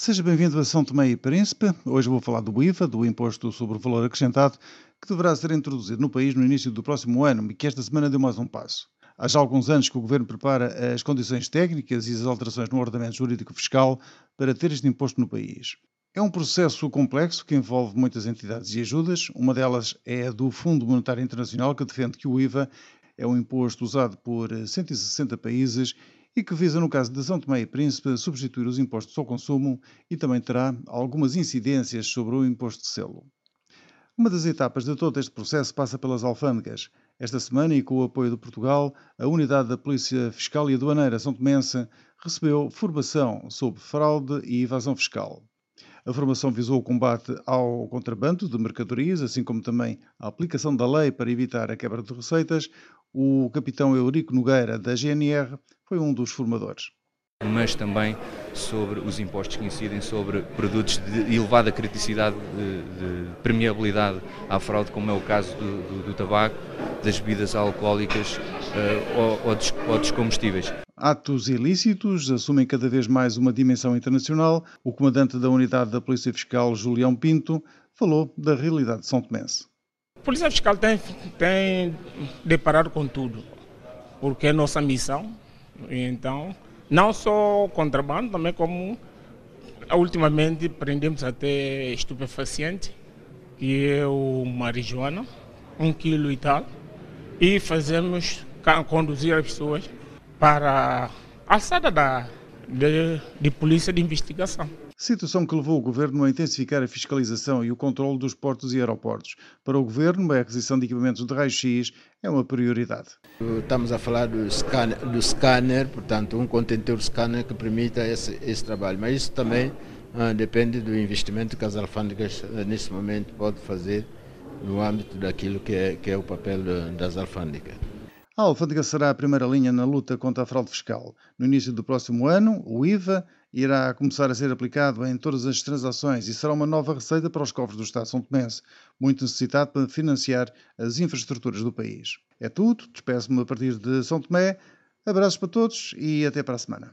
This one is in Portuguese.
Seja bem-vindo a São Tomé e Príncipe. Hoje vou falar do IVA, do Imposto sobre o Valor Acrescentado, que deverá ser introduzido no país no início do próximo ano e que esta semana deu mais um passo. Há já alguns anos que o Governo prepara as condições técnicas e as alterações no ordenamento jurídico fiscal para ter este imposto no país. É um processo complexo que envolve muitas entidades e ajudas. Uma delas é a do Fundo Monetário Internacional, que defende que o IVA é um imposto usado por 160 países e que visa, no caso de São Tomé e Príncipe, substituir os impostos ao consumo e também terá algumas incidências sobre o imposto de selo. Uma das etapas de todo este processo passa pelas alfândegas. Esta semana, e com o apoio de Portugal, a Unidade da Polícia Fiscal e Aduaneira São Tomense recebeu formação sobre fraude e evasão fiscal. A formação visou o combate ao contrabando de mercadorias, assim como também a aplicação da lei para evitar a quebra de receitas. O capitão Eurico Nogueira, da GNR, foi um dos formadores. Mas também sobre os impostos que incidem sobre produtos de elevada criticidade, de, de permeabilidade à fraude, como é o caso do, do, do tabaco, das bebidas alcoólicas uh, ou, ou, dos, ou dos combustíveis. Atos ilícitos assumem cada vez mais uma dimensão internacional. O comandante da unidade da Polícia Fiscal, Julião Pinto, falou da realidade de São Tomense. A Polícia Fiscal tem, tem deparado com tudo, porque é nossa missão. Então, não só contrabando, também como ultimamente prendemos até estupefaciente, que é o marijuana, um quilo e tal, e fazemos conduzir as pessoas para a alçada da, de, de polícia de investigação. Situação que levou o Governo a intensificar a fiscalização e o controle dos portos e aeroportos. Para o Governo, a aquisição de equipamentos de raio-x é uma prioridade. Estamos a falar do scanner, do scanner portanto, um contentor scanner que permita esse, esse trabalho. Mas isso também ah, depende do investimento que as alfândegas, ah, nesse momento, podem fazer no âmbito daquilo que é, que é o papel das alfândegas. A alfândega será a primeira linha na luta contra a fraude fiscal. No início do próximo ano, o IVA irá começar a ser aplicado em todas as transações e será uma nova receita para os cofres do Estado São Tomense, muito necessitado para financiar as infraestruturas do país. É tudo, despeço-me a partir de São Tomé. Abraços para todos e até para a semana.